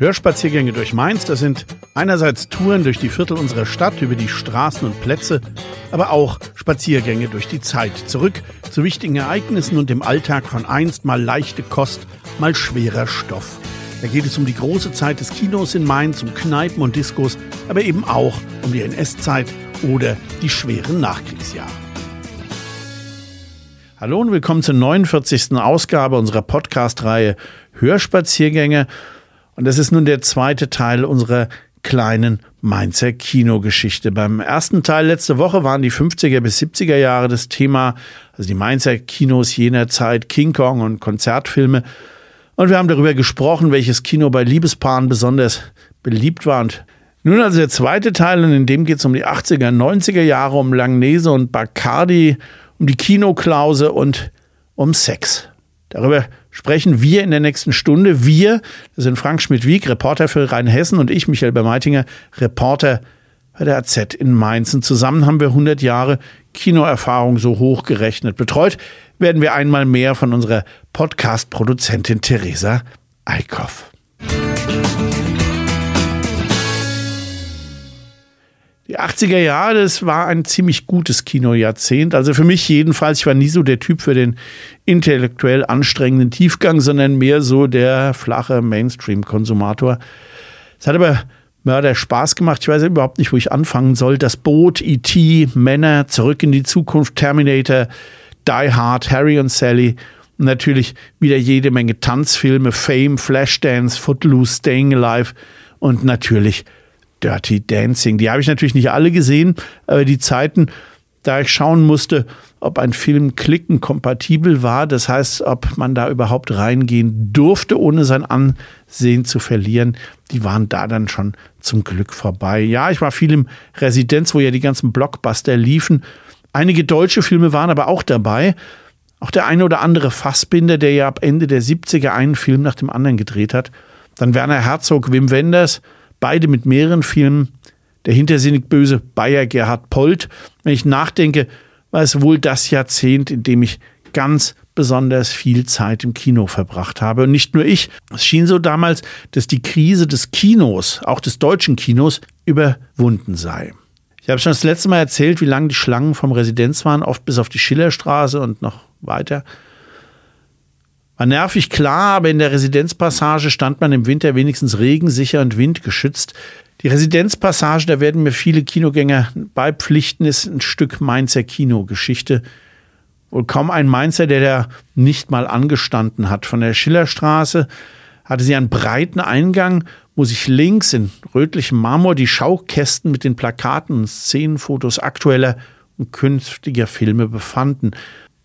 Hörspaziergänge durch Mainz, das sind einerseits Touren durch die Viertel unserer Stadt, über die Straßen und Plätze, aber auch Spaziergänge durch die Zeit, zurück zu wichtigen Ereignissen und dem Alltag von einst mal leichte Kost, mal schwerer Stoff. Da geht es um die große Zeit des Kinos in Mainz, um Kneipen und Diskos, aber eben auch um die NS-Zeit oder die schweren Nachkriegsjahre. Hallo und willkommen zur 49. Ausgabe unserer Podcast-Reihe Hörspaziergänge. Und das ist nun der zweite Teil unserer kleinen Mainzer Kinogeschichte. Beim ersten Teil letzte Woche waren die 50er bis 70er Jahre das Thema, also die Mainzer Kinos jener Zeit, King Kong und Konzertfilme. Und wir haben darüber gesprochen, welches Kino bei Liebespaaren besonders beliebt war. Und nun also der zweite Teil, und in dem geht es um die 80er, 90er Jahre, um Langnese und Bacardi, um die Kinoklause und um Sex. Darüber sprechen wir in der nächsten Stunde. Wir, das sind Frank Schmidt-Wieg, Reporter für Rheinhessen und ich, Michael Bermeitinger, Reporter bei der AZ in Mainz. Und zusammen haben wir 100 Jahre Kinoerfahrung so hochgerechnet. Betreut werden wir einmal mehr von unserer Podcast-Produzentin Theresa Eickhoff. Die 80er Jahre, das war ein ziemlich gutes Kinojahrzehnt. Also für mich jedenfalls. Ich war nie so der Typ für den intellektuell anstrengenden Tiefgang, sondern mehr so der flache Mainstream-Konsumator. Es hat aber Mörder Spaß gemacht. Ich weiß überhaupt nicht, wo ich anfangen soll. Das Boot, E.T., Männer, Zurück in die Zukunft, Terminator, Die Hard, Harry und Sally. Und natürlich wieder jede Menge Tanzfilme, Fame, Flashdance, Footloose, Staying Alive und natürlich Dirty Dancing. Die habe ich natürlich nicht alle gesehen, aber die Zeiten, da ich schauen musste, ob ein Film klickenkompatibel war, das heißt, ob man da überhaupt reingehen durfte, ohne sein Ansehen zu verlieren, die waren da dann schon zum Glück vorbei. Ja, ich war viel im Residenz, wo ja die ganzen Blockbuster liefen. Einige deutsche Filme waren aber auch dabei. Auch der eine oder andere Fassbinder, der ja ab Ende der 70er einen Film nach dem anderen gedreht hat. Dann Werner Herzog, Wim Wenders, beide mit mehreren Filmen. Der hintersinnig böse Bayer Gerhard Polt. Wenn ich nachdenke, war es wohl das Jahrzehnt, in dem ich ganz besonders viel Zeit im Kino verbracht habe. Und nicht nur ich. Es schien so damals, dass die Krise des Kinos, auch des deutschen Kinos, überwunden sei. Ich habe schon das letzte Mal erzählt, wie lang die Schlangen vom Residenz waren, oft bis auf die Schillerstraße und noch weiter. War nervig klar, aber in der Residenzpassage stand man im Winter wenigstens regensicher und windgeschützt. Die Residenzpassage, da werden mir viele Kinogänger beipflichten, ist ein Stück Mainzer Kinogeschichte. Wohl kaum ein Mainzer, der da nicht mal angestanden hat. Von der Schillerstraße hatte sie einen breiten Eingang, wo sich links in rötlichem Marmor die Schaukästen mit den Plakaten und Szenenfotos aktueller und künftiger Filme befanden.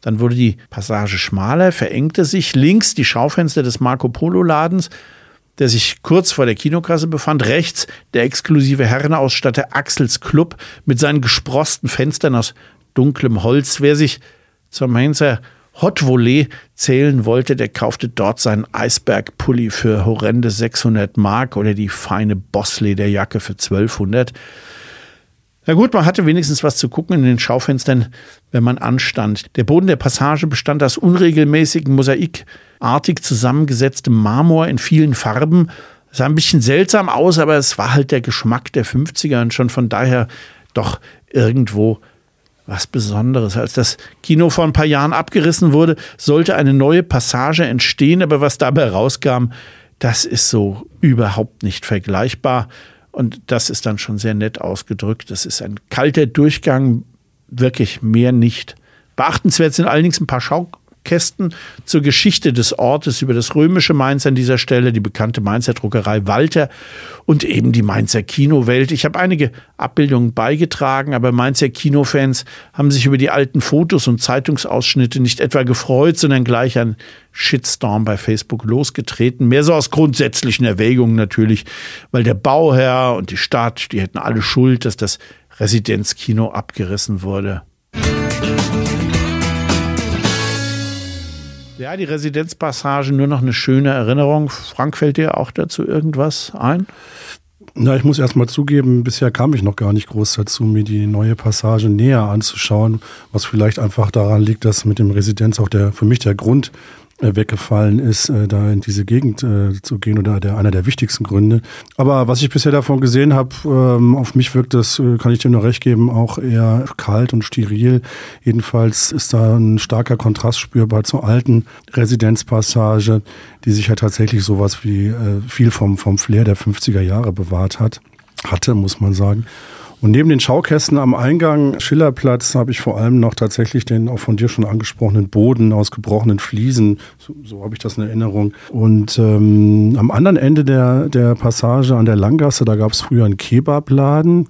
Dann wurde die Passage schmaler, verengte sich. Links die Schaufenster des Marco Polo Ladens, der sich kurz vor der Kinokasse befand. Rechts der exklusive Herrenausstatter Axels Club mit seinen gesprosten Fenstern aus dunklem Holz. Wer sich zur Mainzer Hot Volley zählen wollte, der kaufte dort seinen Eisbergpulli für horrende 600 Mark oder die feine Bosslederjacke für 1200. Na gut, man hatte wenigstens was zu gucken in den Schaufenstern, wenn man anstand. Der Boden der Passage bestand aus unregelmäßigen, mosaikartig zusammengesetztem Marmor in vielen Farben. Es sah ein bisschen seltsam aus, aber es war halt der Geschmack der 50er und schon von daher doch irgendwo was Besonderes. Als das Kino vor ein paar Jahren abgerissen wurde, sollte eine neue Passage entstehen, aber was dabei rauskam, das ist so überhaupt nicht vergleichbar. Und das ist dann schon sehr nett ausgedrückt. Das ist ein kalter Durchgang, wirklich mehr nicht. Beachtenswert sind allerdings ein paar Schaukästen zur Geschichte des Ortes über das römische Mainz an dieser Stelle, die bekannte Mainzer Druckerei Walter und eben die Mainzer Kinowelt. Ich habe einige Abbildungen beigetragen, aber Mainzer Kinofans haben sich über die alten Fotos und Zeitungsausschnitte nicht etwa gefreut, sondern gleich ein Shitstorm bei Facebook losgetreten. Mehr so aus grundsätzlichen Erwägungen natürlich, weil der Bauherr und die Stadt, die hätten alle Schuld, dass das Residenzkino abgerissen wurde. Ja, die Residenzpassage nur noch eine schöne Erinnerung. Frank, fällt dir auch dazu irgendwas ein? Na, ich muss erst mal zugeben, bisher kam ich noch gar nicht groß dazu, mir die neue Passage näher anzuschauen, was vielleicht einfach daran liegt, dass mit dem Residenz auch der, für mich der Grund weggefallen ist, äh, da in diese Gegend äh, zu gehen oder der einer der wichtigsten Gründe. Aber was ich bisher davon gesehen habe, ähm, auf mich wirkt das, äh, kann ich dir nur recht geben, auch eher kalt und steril. Jedenfalls ist da ein starker Kontrast spürbar zur alten Residenzpassage, die sich ja tatsächlich sowas wie äh, viel vom, vom Flair der 50er Jahre bewahrt hat, hatte, muss man sagen. Und neben den Schaukästen am Eingang Schillerplatz habe ich vor allem noch tatsächlich den auch von dir schon angesprochenen Boden aus gebrochenen Fliesen. So, so habe ich das in Erinnerung. Und ähm, am anderen Ende der, der Passage an der Langgasse, da gab es früher einen Kebabladen.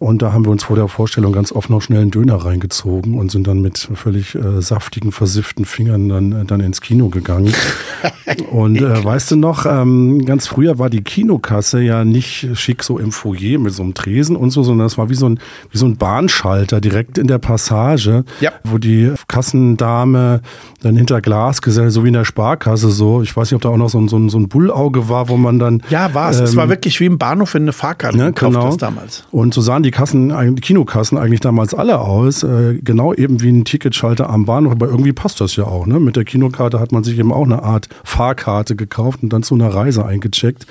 Und da haben wir uns vor der Vorstellung ganz oft noch schnell einen Döner reingezogen und sind dann mit völlig äh, saftigen, versifften Fingern dann, äh, dann ins Kino gegangen. und äh, weißt du noch, ähm, ganz früher war die Kinokasse ja nicht schick so im Foyer mit so einem Tresen und so, sondern es war wie so ein, wie so ein Bahnschalter direkt in der Passage, ja. wo die Kassendame dann hinter Glas gesellt, so wie in der Sparkasse so. Ich weiß nicht, ob da auch noch so ein, so ein, so ein Bullauge war, wo man dann. Ja, war es. Ähm, es war wirklich wie im Bahnhof, wenn eine Fahrkarte ne, gekauft genau. damals. Und so sahen die Kassen, die Kinokassen eigentlich damals alle aus. Äh, genau eben wie ein Ticketschalter am Bahnhof. Aber irgendwie passt das ja auch. Ne? Mit der Kinokarte hat man sich eben auch eine Art Fahrkarte gekauft und dann zu einer Reise eingecheckt.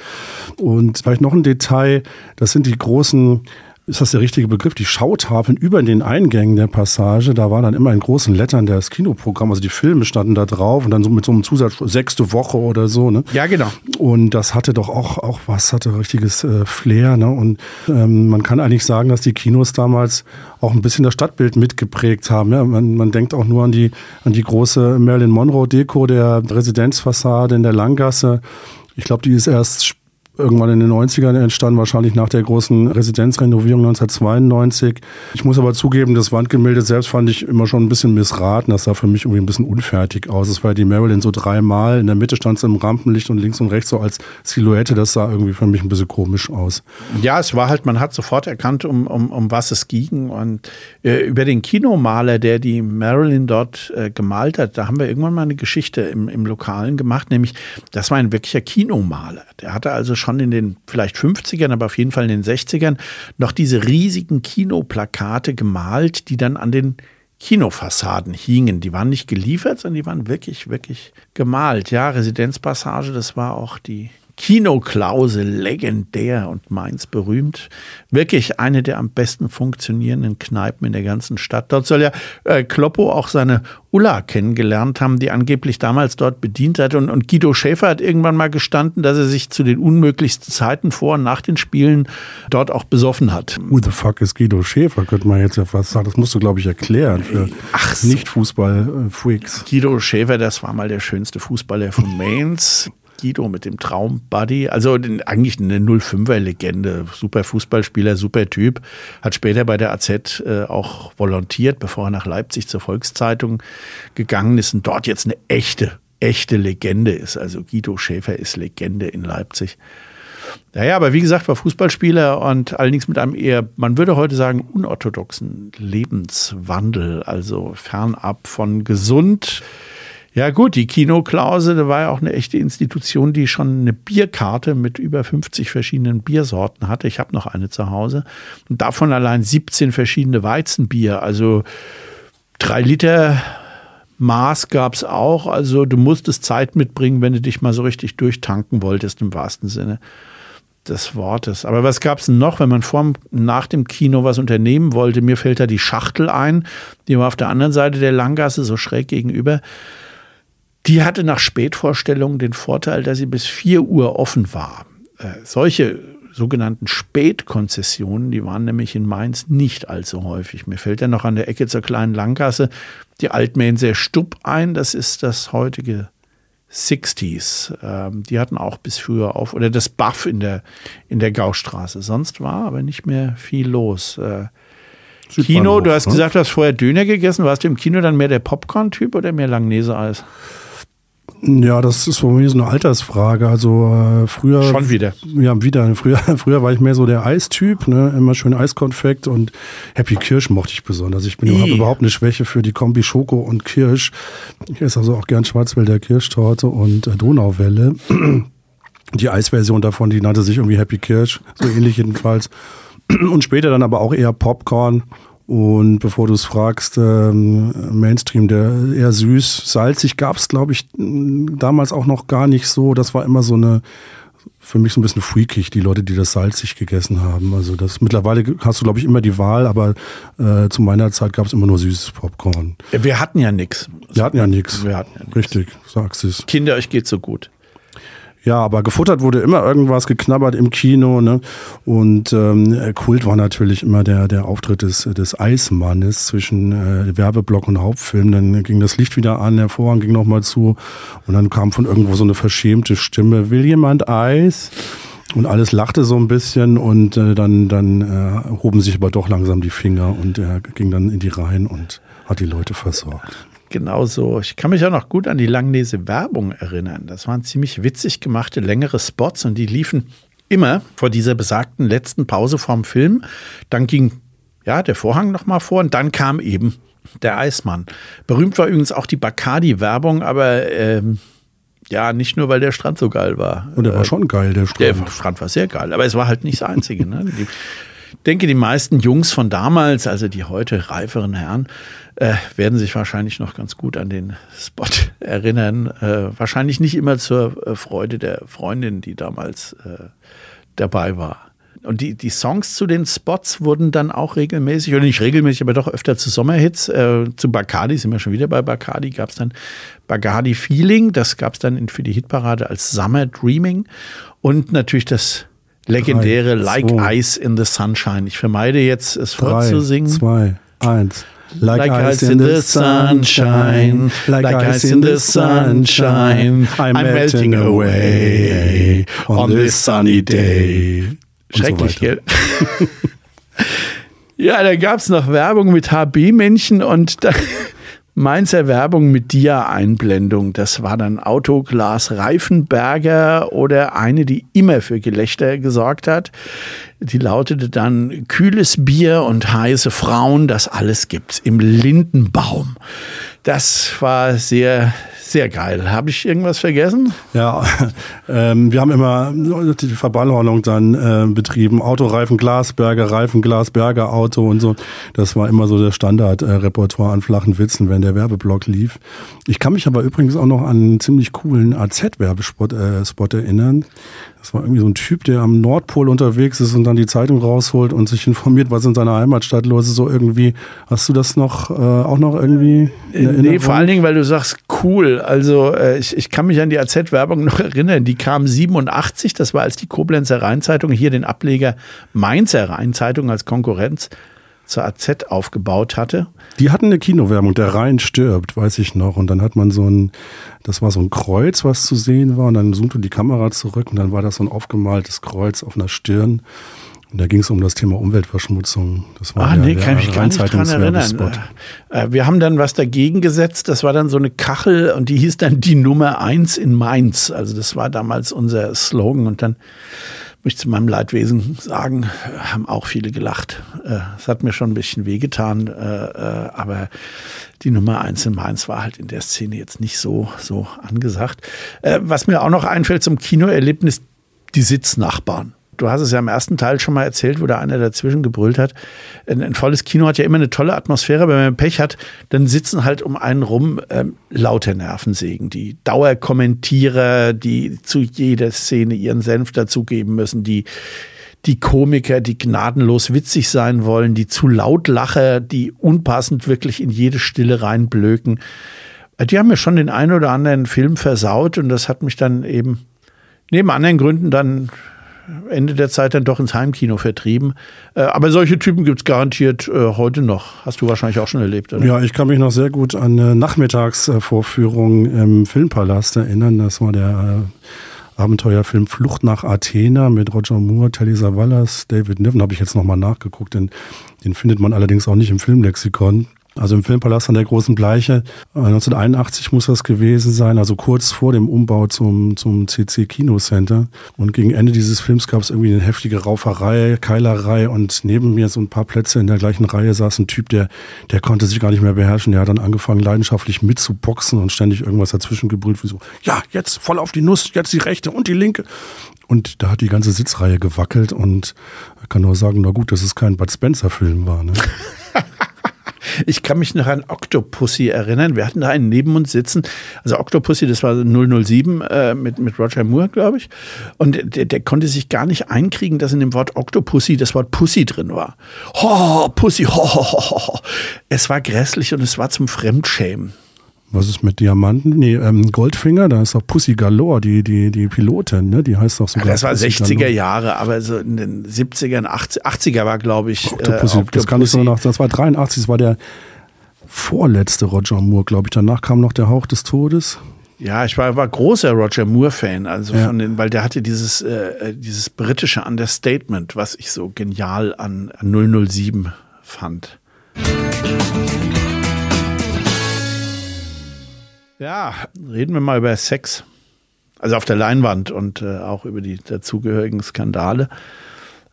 Und vielleicht noch ein Detail, das sind die großen ist das der richtige Begriff, die Schautafeln über den Eingängen der Passage, da war dann immer in großen Lettern das Kinoprogramm, also die Filme standen da drauf und dann so mit so einem Zusatz sechste Woche oder so, ne? Ja, genau. Und das hatte doch auch, auch was, hatte richtiges äh, Flair, ne? Und ähm, man kann eigentlich sagen, dass die Kinos damals auch ein bisschen das Stadtbild mitgeprägt haben. Ja? Man, man denkt auch nur an die, an die große Marilyn Monroe Deko der Residenzfassade in der Langgasse. Ich glaube, die ist erst irgendwann in den 90ern entstanden, wahrscheinlich nach der großen Residenzrenovierung 1992. Ich muss aber zugeben, das Wandgemälde selbst fand ich immer schon ein bisschen missraten. Das sah für mich irgendwie ein bisschen unfertig aus. Es war die Marilyn so dreimal. In der Mitte stand sie im Rampenlicht und links und rechts so als Silhouette. Das sah irgendwie für mich ein bisschen komisch aus. Ja, es war halt, man hat sofort erkannt, um, um, um was es ging. Und äh, über den Kinomaler, der die Marilyn dort äh, gemalt hat, da haben wir irgendwann mal eine Geschichte im, im Lokalen gemacht, nämlich das war ein wirklicher Kinomaler. Der hatte also schon schon in den vielleicht 50ern, aber auf jeden Fall in den 60ern noch diese riesigen Kinoplakate gemalt, die dann an den Kinofassaden hingen. Die waren nicht geliefert, sondern die waren wirklich, wirklich gemalt. Ja, Residenzpassage, das war auch die Kinoklause, legendär und Mainz berühmt. Wirklich eine der am besten funktionierenden Kneipen in der ganzen Stadt. Dort soll ja äh, Kloppo auch seine Ulla kennengelernt haben, die angeblich damals dort bedient hat. Und, und Guido Schäfer hat irgendwann mal gestanden, dass er sich zu den unmöglichsten Zeiten vor und nach den Spielen dort auch besoffen hat. Who the fuck ist Guido Schäfer, könnte man jetzt ja fast sagen. Das musst du, glaube ich, erklären für so. Nicht-Fußball-Freaks. Guido Schäfer, das war mal der schönste Fußballer von Mainz. Guido mit dem Traum Buddy, also eigentlich eine 05er-Legende, super Fußballspieler, super Typ, hat später bei der AZ äh, auch volontiert, bevor er nach Leipzig zur Volkszeitung gegangen ist und dort jetzt eine echte, echte Legende ist. Also Guido Schäfer ist Legende in Leipzig. Naja, aber wie gesagt, war Fußballspieler und allerdings mit einem eher, man würde heute sagen, unorthodoxen Lebenswandel, also fernab von gesund ja gut, die Kinoklause, da war ja auch eine echte Institution, die schon eine Bierkarte mit über 50 verschiedenen Biersorten hatte. Ich habe noch eine zu Hause. Und davon allein 17 verschiedene Weizenbier. Also drei Liter Maß gab es auch. Also du musstest Zeit mitbringen, wenn du dich mal so richtig durchtanken wolltest, im wahrsten Sinne des Wortes. Aber was gab es noch, wenn man vor, nach dem Kino was unternehmen wollte? Mir fällt da die Schachtel ein, die war auf der anderen Seite der Langgasse, so schräg gegenüber. Die hatte nach Spätvorstellungen den Vorteil, dass sie bis 4 Uhr offen war. Äh, solche sogenannten Spätkonzessionen, die waren nämlich in Mainz nicht allzu häufig. Mir fällt ja noch an der Ecke zur kleinen Langgasse die Altmähnser Stub ein. Das ist das heutige 60s. Ähm, die hatten auch bis früher auf. Oder das Buff in der, in der Gaustraße. Sonst war aber nicht mehr viel los. Äh, Kino, du hast ne? gesagt, du hast vorher Döner gegessen. Warst du im Kino dann mehr der Popcorn-Typ oder mehr Langnese-Eis? Ja, das ist für mich so eine Altersfrage. Also äh, früher. Schon wieder. Ja, wieder. Früher, früher war ich mehr so der Eistyp, ne? Immer schön Eiskonfekt und Happy Kirsch mochte ich besonders. Ich bin habe überhaupt eine Schwäche für die Kombi Schoko und Kirsch. Ich esse also auch gern Schwarzwälder Kirschtorte und äh, Donauwelle. Die Eisversion davon, die nannte sich irgendwie Happy Kirsch, so ähnlich jedenfalls. Und später dann aber auch eher Popcorn Und bevor du es fragst, ähm, Mainstream, der eher süß, salzig gab es, glaube ich, damals auch noch gar nicht so. Das war immer so eine für mich so ein bisschen freakig, die Leute, die das salzig gegessen haben. Also das mittlerweile hast du, glaube ich, immer die Wahl, aber äh, zu meiner Zeit gab es immer nur süßes Popcorn. Wir hatten ja nichts. Wir hatten ja nichts. Wir hatten ja nix. Richtig, sagst es. Kinder, euch geht so gut. Ja, aber gefuttert wurde immer irgendwas, geknabbert im Kino. Ne? Und ähm, Kult war natürlich immer der, der Auftritt des, des Eismannes zwischen äh, Werbeblock und Hauptfilm. Dann ging das Licht wieder an, der Vorhang ging nochmal zu und dann kam von irgendwo so eine verschämte Stimme, will jemand Eis? Und alles lachte so ein bisschen und äh, dann, dann äh, hoben sich aber doch langsam die Finger und er ging dann in die Reihen und hat die Leute versorgt genauso. Ich kann mich auch noch gut an die Langnese-Werbung erinnern. Das waren ziemlich witzig gemachte längere Spots und die liefen immer vor dieser besagten letzten Pause vorm Film. Dann ging ja der Vorhang noch mal vor und dann kam eben der Eismann. Berühmt war übrigens auch die Bacardi-Werbung, aber ähm, ja, nicht nur, weil der Strand so geil war. Und der war schon geil, der Strand. Der Strand war sehr geil, aber es war halt nicht das Einzige. Ne? Die, denke, die meisten Jungs von damals, also die heute reiferen Herren, äh, werden sich wahrscheinlich noch ganz gut an den Spot erinnern. Äh, wahrscheinlich nicht immer zur äh, Freude der Freundin, die damals äh, dabei war. Und die, die Songs zu den Spots wurden dann auch regelmäßig, oder nicht regelmäßig, aber doch öfter zu Sommerhits. Äh, zu Bacardi sind wir schon wieder bei Bacardi, gab es dann Bacardi Feeling, das gab es dann für die Hitparade als Summer Dreaming. Und natürlich das legendäre Drei, Like zwei. Ice in the Sunshine. Ich vermeide jetzt, es vorzusingen. Zwei, eins. Like, like ice in the sunshine, like, like ice in the sunshine, I'm, I'm melting away on this sunny day. Schrecklich, so gell? ja, da gab es noch Werbung mit HB-Männchen und da Mainzer Werbung mit Dia-Einblendung. Das war dann Autoglas Reifenberger oder eine, die immer für Gelächter gesorgt hat. Die lautete dann kühles Bier und heiße Frauen, das alles gibt's im Lindenbaum. Das war sehr, sehr geil. Habe ich irgendwas vergessen? Ja, ähm, wir haben immer die Verballhornung dann äh, betrieben. Autoreifen, Glasberger, Reifen, Glasberger, Auto und so. Das war immer so der Standardrepertoire äh, an flachen Witzen, wenn der Werbeblock lief. Ich kann mich aber übrigens auch noch an einen ziemlich coolen AZ-Werbespot äh, Spot erinnern. Das war irgendwie so ein Typ, der am Nordpol unterwegs ist und dann die Zeitung rausholt und sich informiert, was in seiner Heimatstadt los ist. So irgendwie, hast du das noch äh, auch noch irgendwie? Nee, vor allen Dingen, weil du sagst, cool. Also äh, ich, ich kann mich an die AZ-Werbung noch erinnern. Die kam 87, das war als die Koblenzer Rheinzeitung hier den Ableger Mainzer Rheinzeitung als Konkurrenz zur AZ aufgebaut hatte. Die hatten eine Kinowerbung, der Rhein stirbt, weiß ich noch. Und dann hat man so ein, das war so ein Kreuz, was zu sehen war. Und dann zoomte die Kamera zurück und dann war das so ein aufgemaltes Kreuz auf einer Stirn. Und da ging es um das Thema Umweltverschmutzung. Das war ah, der, nee, kann ich mich gar nicht dran erinnern. Äh, wir haben dann was dagegen gesetzt. Das war dann so eine Kachel und die hieß dann die Nummer eins in Mainz. Also das war damals unser Slogan. Und dann muss ich zu meinem Leidwesen sagen, haben auch viele gelacht. Äh, es hat mir schon ein bisschen wehgetan, äh, äh, aber die Nummer eins in Mainz war halt in der Szene jetzt nicht so, so angesagt. Was mir auch noch einfällt zum Kinoerlebnis, die Sitznachbarn du hast es ja im ersten Teil schon mal erzählt, wo da einer dazwischen gebrüllt hat. Ein, ein volles Kino hat ja immer eine tolle Atmosphäre, aber wenn man Pech hat, dann sitzen halt um einen rum ähm, lauter Nervensägen, die Dauerkommentierer, die zu jeder Szene ihren Senf dazugeben müssen, die die Komiker, die gnadenlos witzig sein wollen, die zu laut lacher, die unpassend wirklich in jede Stille reinblöken. Die haben mir schon den einen oder anderen Film versaut und das hat mich dann eben neben anderen Gründen dann Ende der Zeit dann doch ins Heimkino vertrieben. Äh, aber solche Typen gibt es garantiert äh, heute noch. Hast du wahrscheinlich auch schon erlebt, oder? Ja, ich kann mich noch sehr gut an eine Nachmittagsvorführung im Filmpalast erinnern. Das war der äh, Abenteuerfilm Flucht nach Athena mit Roger Moore, Telly Savalas, David Niven. Habe ich jetzt nochmal nachgeguckt, denn den findet man allerdings auch nicht im Filmlexikon. Also im Filmpalast an der Großen Bleiche. 1981 äh, muss das gewesen sein, also kurz vor dem Umbau zum, zum CC Kinocenter. Und gegen Ende dieses Films gab es irgendwie eine heftige Rauferei, Keilerei und neben mir so ein paar Plätze in der gleichen Reihe saß ein Typ, der, der konnte sich gar nicht mehr beherrschen. Der hat dann angefangen, leidenschaftlich mitzuboxen und ständig irgendwas dazwischen gebrüllt, wie so, ja, jetzt voll auf die Nuss, jetzt die rechte und die linke. Und da hat die ganze Sitzreihe gewackelt und kann nur sagen, na gut, dass es kein Bud Spencer-Film war. Ne? Ich kann mich noch an Octopussy erinnern. Wir hatten da einen neben uns sitzen. Also Octopussy, das war 007 äh, mit, mit Roger Moore, glaube ich. Und der, der konnte sich gar nicht einkriegen, dass in dem Wort Octopussy das Wort Pussy drin war. Ho, Pussy, ho, ho, ho, ho. Es war grässlich und es war zum Fremdschämen. Was ist mit Diamanten? Nee, ähm, Goldfinger, da ist doch Pussy Galore, die, die, die Pilotin, ne? Die heißt doch sogar. Ja, das war Pussy 60er Galore. Jahre, aber so in den 70ern, 80, 80er war, glaube ich. Octopussy, das kann ich so nach, das war 83, das war der vorletzte Roger Moore, glaube ich. Danach kam noch der Hauch des Todes. Ja, ich war, war großer Roger Moore-Fan, also Ja. von den, weil der hatte dieses, äh, dieses britische Understatement, was ich so genial an, an 007 fand. Ja, reden wir mal über Sex. Also auf der Leinwand und äh, auch über die dazugehörigen Skandale.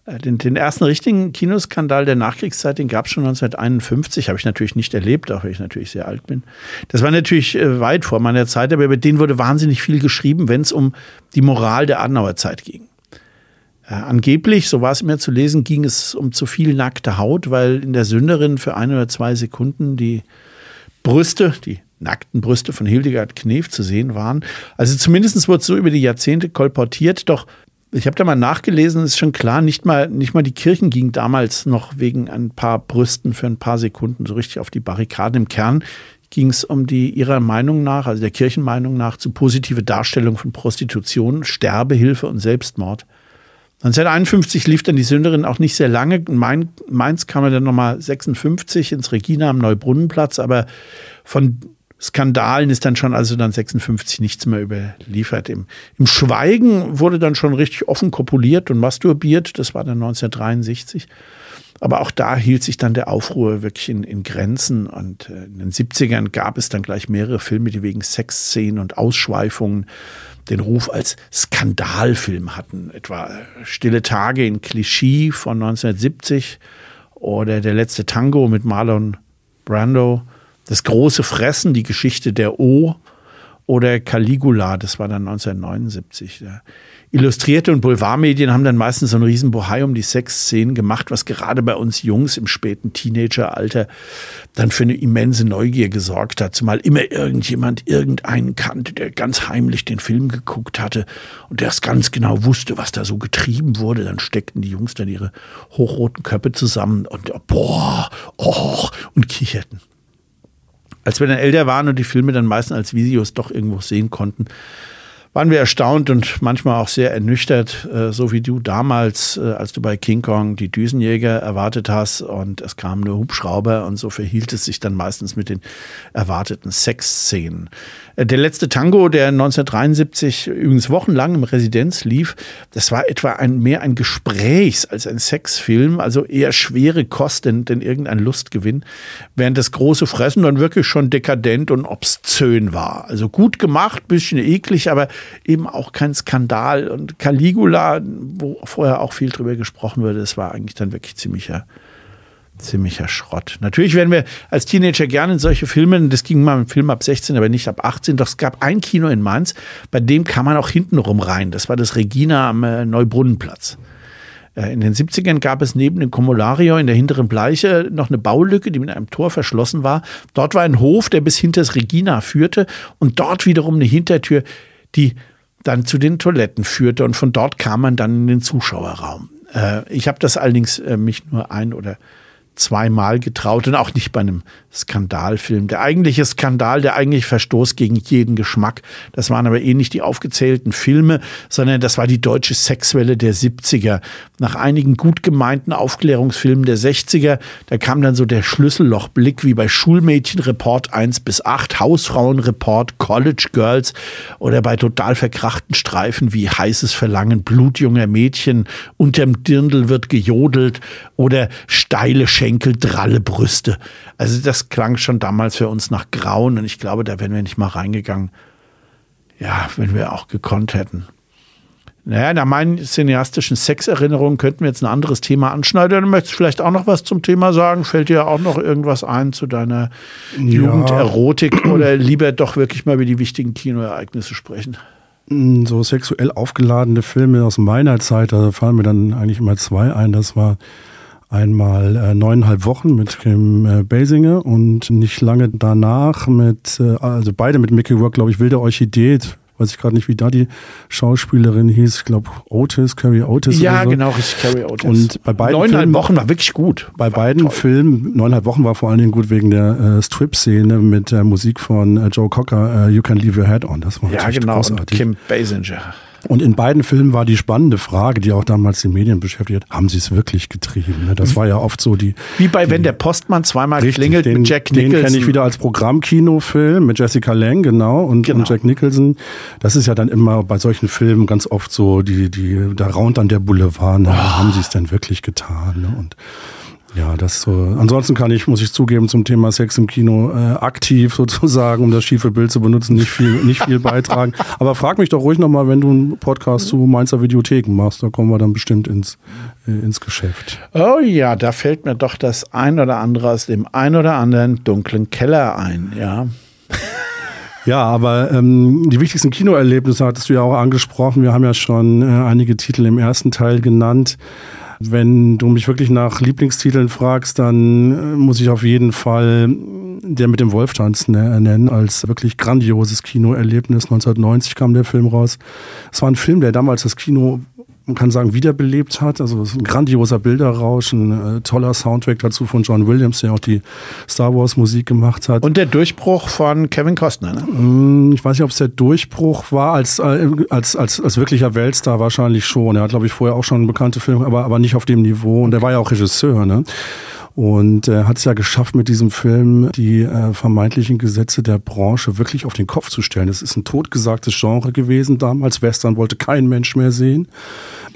Äh, Den, den ersten richtigen Kinoskandal der Nachkriegszeit, den gab es schon 1951, habe ich natürlich nicht erlebt, auch wenn ich natürlich sehr alt bin. Das war natürlich äh, weit vor meiner Zeit, aber über den wurde wahnsinnig viel geschrieben, wenn es um die Moral der Adenauerzeit ging. Äh, angeblich, so war es immer zu lesen, ging es um zu viel nackte Haut, weil in der Sünderin für ein oder zwei Sekunden die Brüste, die nackten Brüste von Hildegard Knef zu sehen waren. Also zumindest wurde es so über die Jahrzehnte kolportiert, doch ich habe da mal nachgelesen, ist schon klar, nicht mal, nicht mal die Kirchen gingen damals noch wegen ein paar Brüsten für ein paar Sekunden so richtig auf die Barrikaden. Im Kern ging es um die ihrer Meinung nach, also der Kirchenmeinung nach, zu positive Darstellung von Prostitution, Sterbehilfe und Selbstmord. 1951 lief dann die Sünderin auch nicht sehr lange. In Main, Mainz kam er dann nochmal 56 ins Regina am Neubrunnenplatz, aber von Skandalen ist dann schon also dann 56 nichts mehr überliefert. Im, Im Schweigen wurde dann schon richtig offen kopuliert und masturbiert. Das war dann 1963. Aber auch da hielt sich dann der Aufruhr wirklich in, in Grenzen. Und äh, in den 70ern gab es dann gleich mehrere Filme, die wegen Sexszenen und Ausschweifungen den Ruf als Skandalfilm hatten. Etwa Stille Tage in Clichy von 1970 oder Der letzte Tango mit Marlon Brando. Das große Fressen, die Geschichte der O oder Caligula, das war dann 1979. Ja. Illustrierte und Boulevardmedien haben dann meistens so einen riesen Bohai um die Sexszenen gemacht, was gerade bei uns Jungs im späten Teenageralter dann für eine immense Neugier gesorgt hat, zumal immer irgendjemand irgendeinen kannte, der ganz heimlich den Film geguckt hatte und der es ganz genau wusste, was da so getrieben wurde. Dann steckten die Jungs dann ihre hochroten Köpfe zusammen und boah, oh, und kicherten als wir dann älter waren und die Filme dann meistens als Videos doch irgendwo sehen konnten, waren wir erstaunt und manchmal auch sehr ernüchtert, äh, so wie du damals, äh, als du bei King Kong die Düsenjäger erwartet hast und es kamen nur Hubschrauber und so verhielt es sich dann meistens mit den erwarteten Sexszenen. Äh, Der letzte Tango, der 1973 übrigens wochenlang im Residenz lief, das war etwa ein, mehr ein Gesprächs- als ein Sexfilm, also eher schwere Kost denn, denn irgendein Lustgewinn, während das große Fressen dann wirklich schon dekadent und obszön war. Also gut gemacht, bisschen eklig, aber eben auch kein Skandal. Und Caligula, wo vorher auch viel drüber gesprochen wurde, das war eigentlich dann wirklich ziemlicher ziemlicher Schrott. Natürlich werden wir als Teenager gerne in solche Filme, das ging mal im Film ab 16, aber nicht ab 18, doch es gab ein Kino in Mainz, bei dem kam man auch hintenrum rein. Das war das Regina am äh, Neubrunnenplatz. Äh, In den 70ern gab es neben dem Comolario in der hinteren Bleiche noch eine Baulücke, die mit einem Tor verschlossen war. Dort war ein Hof, der bis hinter das Regina führte und dort wiederum eine Hintertür, die dann zu den Toiletten führte und von dort kam man dann in den Zuschauerraum. Äh, Ich habe das allerdings äh, mich nur ein oder zweimal getraut und auch nicht bei einem Skandalfilm. Der eigentliche Skandal, der eigentliche Verstoß gegen jeden Geschmack, das waren aber eh nicht die aufgezählten Filme, sondern das war die deutsche Sexwelle der 70er. Nach einigen gut gemeinten Aufklärungsfilmen der 60er, da kam dann so der Schlüssellochblick wie bei Schulmädchenreport 1 bis 8, Hausfrauenreport, College Girls oder bei total verkrachten Streifen wie heißes Verlangen blutjunger Mädchen, unterm Dirndl wird gejodelt oder steile Schenkel, dralle Brüste. Also das klang schon damals für uns nach Grauen und ich glaube, da wären wir nicht mal reingegangen. Ja, wenn wir auch gekonnt hätten. Naja, nach meinen cineastischen Sexerinnerungen könnten wir jetzt ein anderes Thema anschneiden. Du möchtest vielleicht auch noch was zum Thema sagen? Fällt dir auch noch irgendwas ein zu deiner Jugenderotik oder lieber doch wirklich mal über die wichtigen Kinoereignisse sprechen? So sexuell aufgeladene Filme aus meiner Zeit, da fallen mir dann eigentlich immer zwei ein. Das war Einmal äh, neuneinhalb Wochen mit Kim äh, Basinger und nicht lange danach mit, äh, also beide mit Mickey Rourke, glaube ich, Wilde Orchidee weiß ich gerade nicht, wie da die Schauspielerin hieß. Ich glaube Otis, Carrie Otis. Ja, so. genau, richtig, Carrie Otis. Und bei beiden Neuneinhalb Filmen, Wochen war wirklich gut. Bei war beiden toll. Filmen, neuneinhalb Wochen war vor allen Dingen gut wegen der äh, Strip-Szene mit der Musik von äh, Joe Cocker, äh, You Can Leave Your Head On. Das war Ja, genau. Und großartig. Kim Basinger. Und in beiden Filmen war die spannende Frage, die auch damals die Medien beschäftigt hat, haben sie es wirklich getrieben? Ne? Das war ja oft so die... Wie bei Wenn der Postmann zweimal Richtig, klingelt den, mit Jack den Nicholson. kenne ich wieder als Programmkinofilm mit Jessica Lange, genau, und, Genau. und Jack Nicholson. Das ist ja dann immer bei solchen Filmen ganz oft so, die, die, da raunt dann der Boulevard, ne? Ah. haben sie es denn wirklich getan? Ne? Und ja, das so. Ansonsten kann ich, muss ich zugeben, zum Thema Sex im Kino äh, aktiv sozusagen, um das schiefe Bild zu benutzen, nicht viel, nicht viel beitragen. Aber frag mich doch ruhig nochmal, wenn du einen Podcast zu Mainzer Videotheken machst, da kommen wir dann bestimmt ins, äh, ins Geschäft. Oh ja, da fällt mir doch das ein oder andere aus dem ein oder anderen dunklen Keller ein, ja. Ja, aber ähm, die wichtigsten Kinoerlebnisse hattest du ja auch angesprochen. Wir haben ja schon äh, einige Titel im ersten Teil genannt. Wenn du mich wirklich nach Lieblingstiteln fragst, dann äh, muss ich auf jeden Fall der mit dem Wolftanz ne, nennen als wirklich grandioses Kinoerlebnis. 1990 kam der Film raus. Es war ein Film, der damals das Kino man kann sagen, wiederbelebt hat. Also es ist ein grandioser Bilderrausch, ein äh, toller Soundtrack dazu von John Williams, der auch die Star Wars Musik gemacht hat. Und der Durchbruch von Kevin Costner, ne? Mm, Ich weiß nicht, ob es der Durchbruch war, als, äh, als, als, als wirklicher Weltstar wahrscheinlich schon. Er hat, glaube ich, vorher auch schon bekannte Filme, aber, aber nicht auf dem Niveau. Und er war ja auch Regisseur, ne? Und er hat es ja geschafft, mit diesem Film die äh, vermeintlichen Gesetze der Branche wirklich auf den Kopf zu stellen. Es ist ein totgesagtes Genre gewesen damals. Western wollte kein Mensch mehr sehen.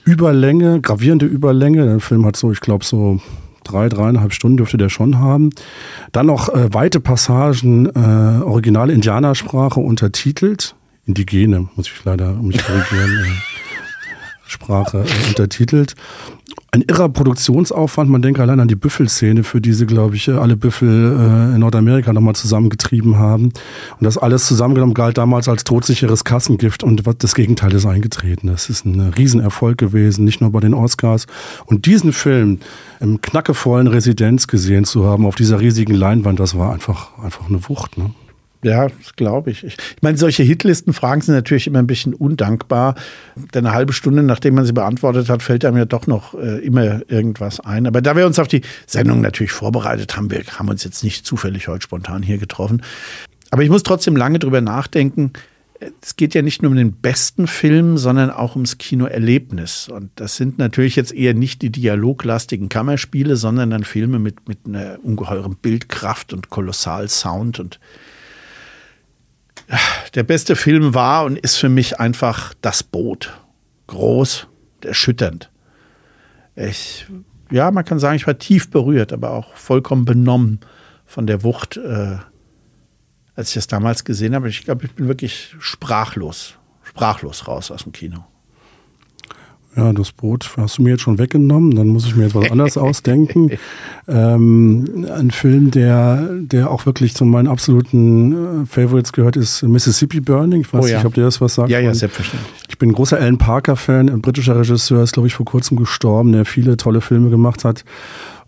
Überlänge, gravierende Überlänge. Der Film hat so, ich glaube, so drei, dreieinhalb Stunden dürfte der schon haben. Dann noch äh, weite Passagen, äh, originale Indianersprache untertitelt. Indigene, muss ich leider mich korrigieren. äh, Sprache äh, untertitelt. Ein irrer Produktionsaufwand. Man denke allein an die Büffelszene, für die sie, glaube ich, äh, alle Büffel äh, in Nordamerika nochmal zusammengetrieben haben. Und das alles zusammengenommen galt damals als todsicheres Kassengift. Und das Gegenteil ist eingetreten. Das ist ein Riesenerfolg gewesen, nicht nur bei den Oscars. Und diesen Film im knackevollen Residenz gesehen zu haben, auf dieser riesigen Leinwand, das war einfach, einfach eine Wucht. Ne? Ja, das glaube ich. Ich meine, solche Hitlistenfragen sind natürlich immer ein bisschen undankbar. Denn eine halbe Stunde, nachdem man sie beantwortet hat, fällt einem ja doch noch äh, immer irgendwas ein. Aber da wir uns auf die Sendung natürlich vorbereitet haben, wir haben uns jetzt nicht zufällig heute spontan hier getroffen. Aber ich muss trotzdem lange drüber nachdenken. Es geht ja nicht nur um den besten Film, sondern auch ums Kinoerlebnis. Und das sind natürlich jetzt eher nicht die dialoglastigen Kammerspiele, sondern dann Filme mit, mit einer ungeheuren Bildkraft und kolossal Sound und der beste Film war und ist für mich einfach das Boot. Groß, erschütternd. Ich, ja, man kann sagen, ich war tief berührt, aber auch vollkommen benommen von der Wucht, äh, als ich das damals gesehen habe. Ich glaube, ich bin wirklich sprachlos, sprachlos raus aus dem Kino. Ja, das Boot hast du mir jetzt schon weggenommen, dann muss ich mir etwas anderes ausdenken. Ähm, ein Film, der, der auch wirklich zu meinen absoluten äh, Favorites gehört, ist Mississippi Burning. Ich weiß Oh ja. nicht, ob dir das was sagt. Ja, ja, selbstverständlich. Ich bin ein großer Alan Parker-Fan, ein britischer Regisseur, ist, glaube ich, vor kurzem gestorben, der viele tolle Filme gemacht hat.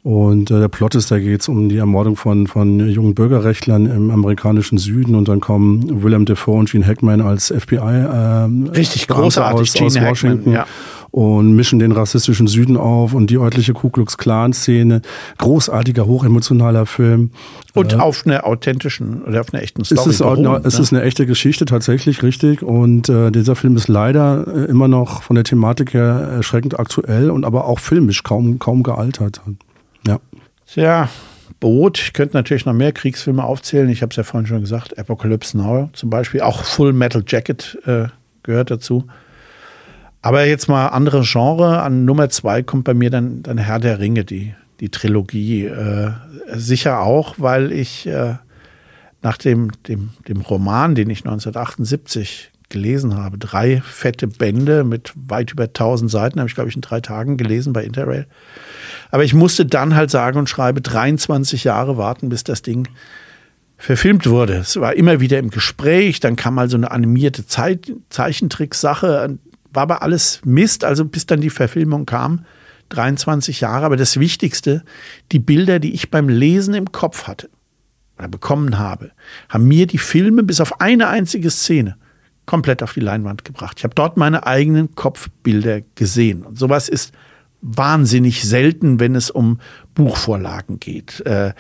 Und äh, der Plot ist, da geht es um die Ermordung von, von jungen Bürgerrechtlern im amerikanischen Süden und dann kommen Willem Dafoe und Gene Hackman als FBI ähm, Richtig großartig, aus, Gene aus Hackman, Washington ja. Und mischen den rassistischen Süden auf und die örtliche Ku Klux Klan Szene. Großartiger, hochemotionaler Film. Und auf einer authentischen oder auf einer echten Es Story. ist, auch, beruht, es ne? ist eine echte Geschichte, tatsächlich, richtig. Und äh, dieser Film ist leider äh, immer noch von der Thematik her erschreckend aktuell und aber auch filmisch kaum, kaum gealtert. Ja. Tja, Boot. Ich könnte natürlich noch mehr Kriegsfilme aufzählen. Ich habe es ja vorhin schon gesagt. Apocalypse Now zum Beispiel. Auch Full Metal Jacket äh, gehört dazu. Aber jetzt mal andere Genre. An Nummer zwei kommt bei mir dann, dann Herr der Ringe, die, die Trilogie. Äh, sicher auch, weil ich äh, nach dem, dem, dem Roman, den ich 1978 gelesen habe, drei fette Bände mit weit über 1000 Seiten, habe ich, glaube ich, in drei Tagen gelesen bei Interrail. Aber ich musste dann halt sage und schreibe 23 Jahre warten, bis das Ding verfilmt wurde. Es war immer wieder im Gespräch, dann kam mal so eine animierte Zeichentricksache, war aber alles Mist. Also bis dann die Verfilmung kam, 23 Jahre, aber das Wichtigste, die Bilder, die ich beim Lesen im Kopf hatte oder bekommen habe, haben mir die Filme bis auf eine einzige Szene komplett auf die Leinwand gebracht. Ich habe dort meine eigenen Kopfbilder gesehen. Und sowas ist wahnsinnig selten, wenn es um Buchvorlagen geht. Äh,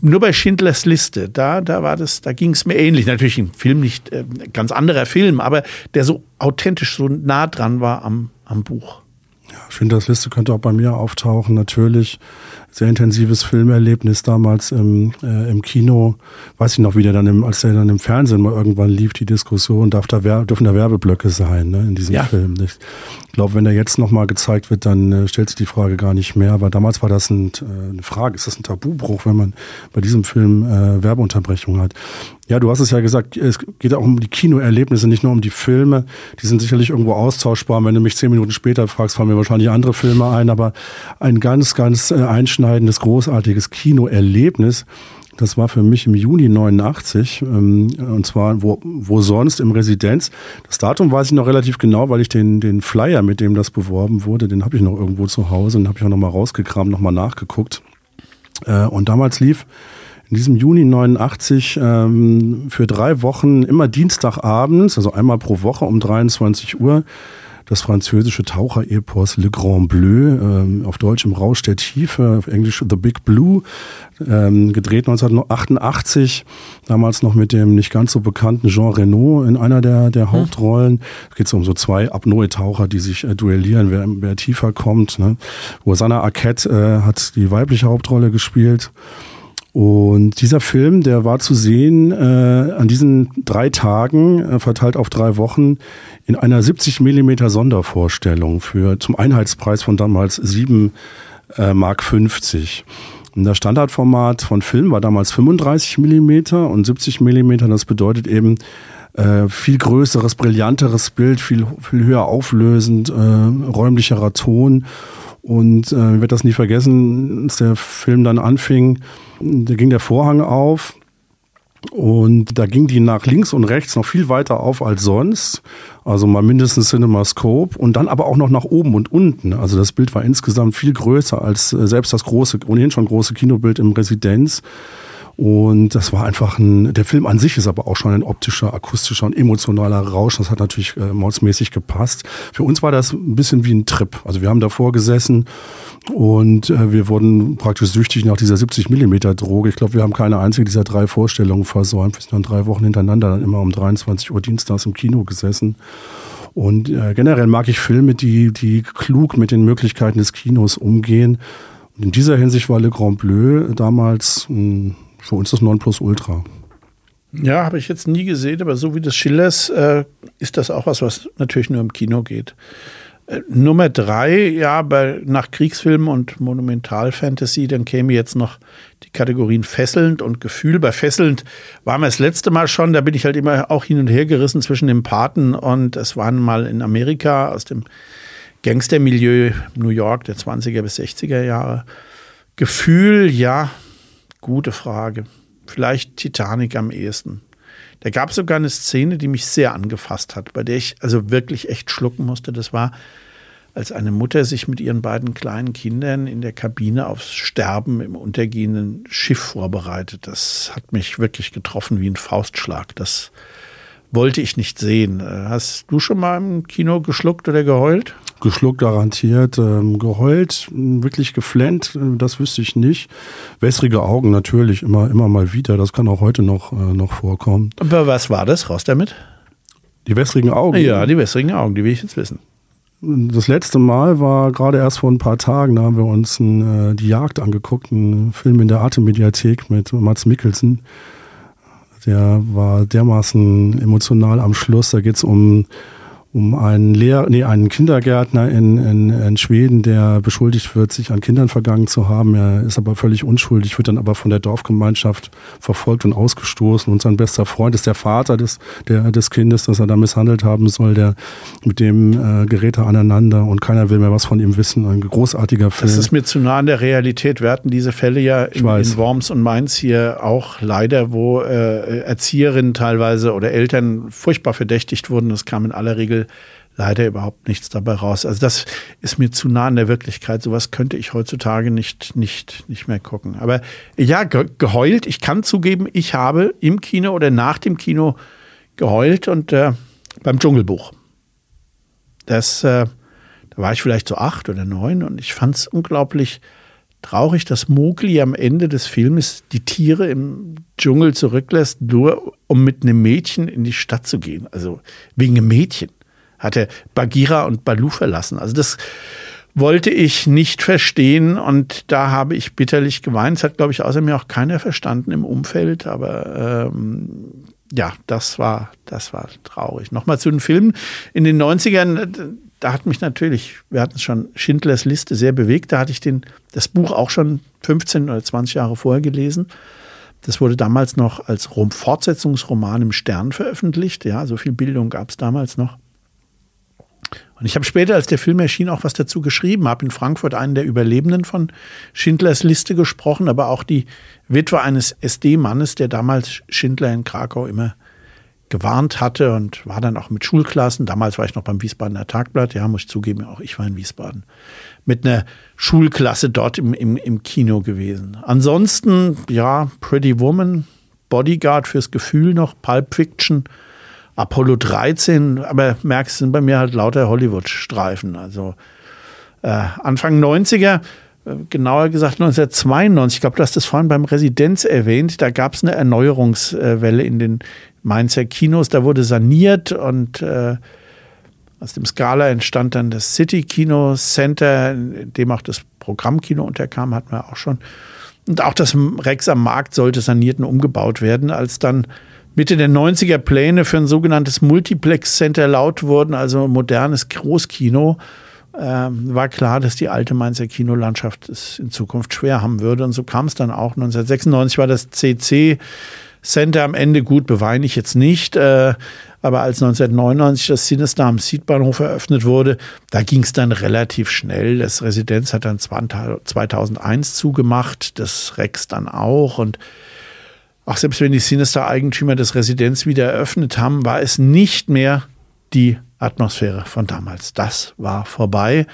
nur bei Schindlers Liste, da, da war das, da ging es mir ähnlich. Natürlich ein Film nicht, äh, ganz anderer Film, aber der so authentisch, so nah dran war am, am Buch. Ja, Schindlers Liste könnte auch bei mir auftauchen, natürlich sehr intensives Filmerlebnis damals im, äh, im Kino. Weiß ich noch, wie der dann, im, als der dann im Fernsehen mal irgendwann lief, die Diskussion, darf da dürfen da Werbeblöcke sein ne, in diesem ja. Film. Ich glaube, wenn der jetzt nochmal gezeigt wird, dann äh, stellt sich die Frage gar nicht mehr. Aber damals war das ein, äh, eine Frage, ist das ein Tabubruch, wenn man bei diesem Film äh, Werbeunterbrechung hat? Ja, du hast es ja gesagt, es geht auch um die Kinoerlebnisse, nicht nur um die Filme. Die sind sicherlich irgendwo austauschbar. Wenn du mich zehn Minuten später fragst, fallen mir wahrscheinlich andere Filme ein. Aber ein ganz, ganz äh, einschneidendes, großartiges Kinoerlebnis. Das war für mich im Juni 89 ähm, und zwar wo, wo sonst im Residenz. Das Datum weiß ich noch relativ genau, weil ich den, den Flyer, mit dem das beworben wurde, den habe ich noch irgendwo zu Hause und habe ich auch noch mal rausgekramt, noch mal nachgeguckt. Äh, und damals lief in diesem Juni 89 ähm, für drei Wochen immer Dienstagabends, also einmal pro Woche um 23 Uhr, das französische Taucher-Epos Le Grand Bleu, ähm, auf Deutsch im Rausch der Tiefe, auf Englisch The Big Blue, ähm, gedreht 1988, damals noch mit dem nicht ganz so bekannten Jean Reno in einer der, der hm. Hauptrollen. Es geht so um so zwei Apnoe-Taucher, die sich äh, duellieren, wer, wer tiefer kommt. Ne? Rosanna Arquette äh, hat die weibliche Hauptrolle gespielt. Und dieser Film, der war zu sehen äh, an diesen drei Tagen, äh, verteilt auf drei Wochen, in einer 70 Millimeter Sondervorstellung für zum Einheitspreis von damals 7 äh, Mark 50. Und das Standardformat von Film war damals 35 Millimeter und 70 Millimeter. Das bedeutet eben äh, viel größeres, brillanteres Bild, viel, viel höher auflösend, äh, räumlicherer Ton. Und äh, ich werde das nie vergessen, als der Film dann anfing, da ging der Vorhang auf und da ging die nach links und rechts noch viel weiter auf als sonst. Also mal mindestens CinemaScope und dann aber auch noch nach oben und unten. Also das Bild war insgesamt viel größer als äh, selbst das große, ohnehin schon große Kinobild im Residenz. Und das war einfach ein, der Film an sich ist aber auch schon ein optischer, akustischer und emotionaler Rausch. Das hat natürlich äh, mordsmäßig gepasst. Für uns war das ein bisschen wie ein Trip. Also wir haben davor gesessen und äh, wir wurden praktisch süchtig nach dieser 70 Millimeter Droge. Ich glaube, wir haben keine einzige dieser drei Vorstellungen versäumt. Wir sind dann drei Wochen hintereinander dann immer um 23 Uhr dienstags im Kino gesessen. Und äh, generell mag ich Filme, die, die klug mit den Möglichkeiten des Kinos umgehen. Und in dieser Hinsicht war Le Grand Bleu damals ein für uns das Nonplusultra. Ja, habe ich jetzt nie gesehen, aber so wie das Schillers äh, ist das auch was, was natürlich nur im Kino geht. Äh, Nummer drei, ja, bei, nach Kriegsfilmen und Monumentalfantasy, dann käme jetzt noch die Kategorien fesselnd und Gefühl. Bei fesselnd waren wir das letzte Mal schon, da bin ich halt immer auch hin und her gerissen zwischen dem Paten und es waren mal in Amerika aus dem Gangstermilieu New York der 20er bis 60er Jahre. Gefühl, ja, Gute Frage. Vielleicht Titanic am ehesten. Da gab es sogar eine Szene, die mich sehr angefasst hat, bei der ich also wirklich echt schlucken musste. Das war, als eine Mutter sich mit ihren beiden kleinen Kindern in der Kabine aufs Sterben im untergehenden Schiff vorbereitet. Das hat mich wirklich getroffen wie ein Faustschlag. Das wollte ich nicht sehen. Hast du schon mal im Kino geschluckt oder geheult? Geschluckt garantiert, ähm, geheult, wirklich geflennt, äh, das wüsste ich nicht. Wässrige Augen natürlich immer, immer mal wieder, das kann auch heute noch, äh, noch vorkommen. Aber was war das? Raus damit? Die wässrigen Augen? Ja, die wässrigen Augen, die will ich jetzt wissen. Das letzte Mal war gerade erst vor ein paar Tagen, da haben wir uns ein, äh, die Jagd angeguckt, einen Film in der Arte-Mediathek mit Mats Mikkelsen. Der war dermaßen emotional am Schluss. Da geht es um um einen Lehr nee, einen Kindergärtner in, in, in Schweden, der beschuldigt wird, sich an Kindern vergangen zu haben. Er ist aber völlig unschuldig, wird dann aber von der Dorfgemeinschaft verfolgt und ausgestoßen. Und sein bester Freund ist der Vater des, der, des Kindes, das er da misshandelt haben soll. Der mit dem äh, gerät er aneinander und keiner will mehr was von ihm wissen. Ein großartiger Film. Das ist mir zu nah an der Realität. Wir hatten diese Fälle ja in, in Worms und Mainz hier auch leider, wo äh, Erzieherinnen teilweise oder Eltern furchtbar verdächtigt wurden. Das kam in aller Regel leider überhaupt nichts dabei raus. Also das ist mir zu nah an der Wirklichkeit. Sowas könnte ich heutzutage nicht, nicht, nicht mehr gucken. Aber ja, geheult. Ich kann zugeben, ich habe im Kino oder nach dem Kino geheult und äh, beim Dschungelbuch. Das, äh, da war ich vielleicht so acht oder neun und ich fand es unglaublich traurig, dass Mowgli am Ende des Filmes die Tiere im Dschungel zurücklässt, nur um mit einem Mädchen in die Stadt zu gehen. Also wegen einem Mädchen hat er Bagheera und Balu verlassen. Also das wollte ich nicht verstehen und da habe ich bitterlich geweint. Das hat, glaube ich, außer mir auch keiner verstanden im Umfeld, aber ähm, ja, das war, das war traurig. Nochmal zu den Filmen. In den 90ern, da hat mich natürlich, wir hatten es schon, Schindlers Liste sehr bewegt. Da hatte ich den, das Buch auch schon 15 oder 20 Jahre vorher gelesen. Das wurde damals noch als Fortsetzungsroman im Stern veröffentlicht. Ja, so viel Bildung gab es damals noch. Und ich habe später, als der Film erschien, auch was dazu geschrieben, habe in Frankfurt einen der Überlebenden von Schindlers Liste gesprochen, aber auch die Witwe eines SD-Mannes, der damals Schindler in Krakau immer gewarnt hatte und war dann auch mit Schulklassen. Damals war ich noch beim Wiesbadener Tagblatt, ja, muss ich zugeben, auch ich war in Wiesbaden. Mit einer Schulklasse dort im, im, im Kino gewesen. Ansonsten, ja, Pretty Woman, Bodyguard fürs Gefühl noch, Pulp Fiction, Apollo 13, aber merkst, sind bei mir halt lauter Hollywood-Streifen. Also äh, Anfang 90er, äh, genauer gesagt 1992, ich glaube, du hast das vorhin beim Residenz erwähnt, da gab es eine Erneuerungswelle in den Mainzer Kinos, da wurde saniert und äh, aus dem Skala entstand dann das City Kino Center, in dem auch das Programmkino unterkam, hatten wir auch schon. Und auch das Rex am Markt sollte saniert und umgebaut werden, als dann Mitte der 90er Pläne für ein sogenanntes Multiplex Center laut wurden, also modernes Großkino, äh, war klar, dass die alte Mainzer Kinolandschaft es in Zukunft schwer haben würde. Und so kam es dann auch. 1996 war das CC Center am Ende gut, beweine ich jetzt nicht. Äh, aber als 1999 das Cinestar am Südbahnhof eröffnet wurde, da ging es dann relativ schnell. Das Residenz hat dann 2001 zugemacht, das Rex dann auch. Und auch selbst wenn die Sinister-Eigentümer das Residenz wieder eröffnet haben, war es nicht mehr die Atmosphäre von damals. Das war vorbei.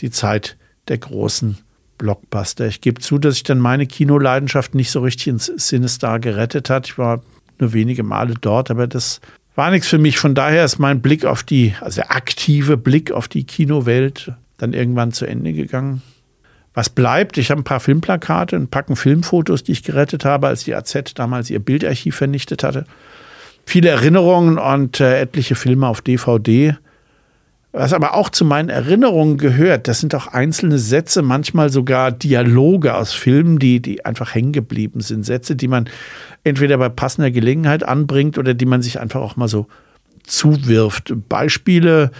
Die Zeit der großen Blockbuster. Ich gebe zu, dass ich dann meine Kinoleidenschaft nicht so richtig ins Sinister gerettet hat. Ich war nur wenige Male dort, aber das war nichts für mich. Von daher ist mein Blick auf die, also der aktive Blick auf die Kinowelt dann irgendwann zu Ende gegangen. Was bleibt? Ich habe ein paar Filmplakate, ein Packen Filmfotos, die ich gerettet habe, als die AZ damals ihr Bildarchiv vernichtet hatte. Viele Erinnerungen und äh, etliche Filme auf DVD. Was aber auch zu meinen Erinnerungen gehört, das sind auch einzelne Sätze, manchmal sogar Dialoge aus Filmen, die, die einfach hängen geblieben sind. Sätze, die man entweder bei passender Gelegenheit anbringt oder die man sich einfach auch mal so zuwirft. Beispiele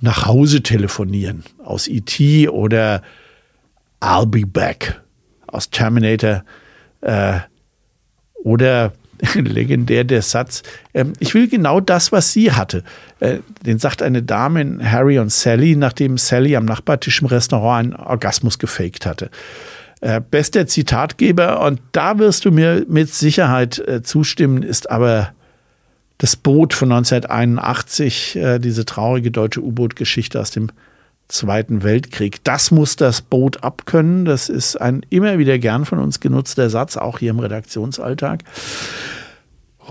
nach Hause telefonieren aus E.T. oder I'll be back aus Terminator äh, oder legendär der Satz, ähm, ich will genau das, was sie hatte. Äh, den sagt eine Dame in Harry und Sally, nachdem Sally am Nachbartisch im Restaurant einen Orgasmus gefaked hatte. Äh, bester Zitatgeber, und da wirst du mir mit Sicherheit äh, zustimmen, ist aber das Boot von 1981, äh, diese traurige deutsche U-Boot-Geschichte aus dem Zweiten Weltkrieg. Das muss das Boot abkönnen. Das ist ein immer wieder gern von uns genutzter Satz, auch hier im Redaktionsalltag.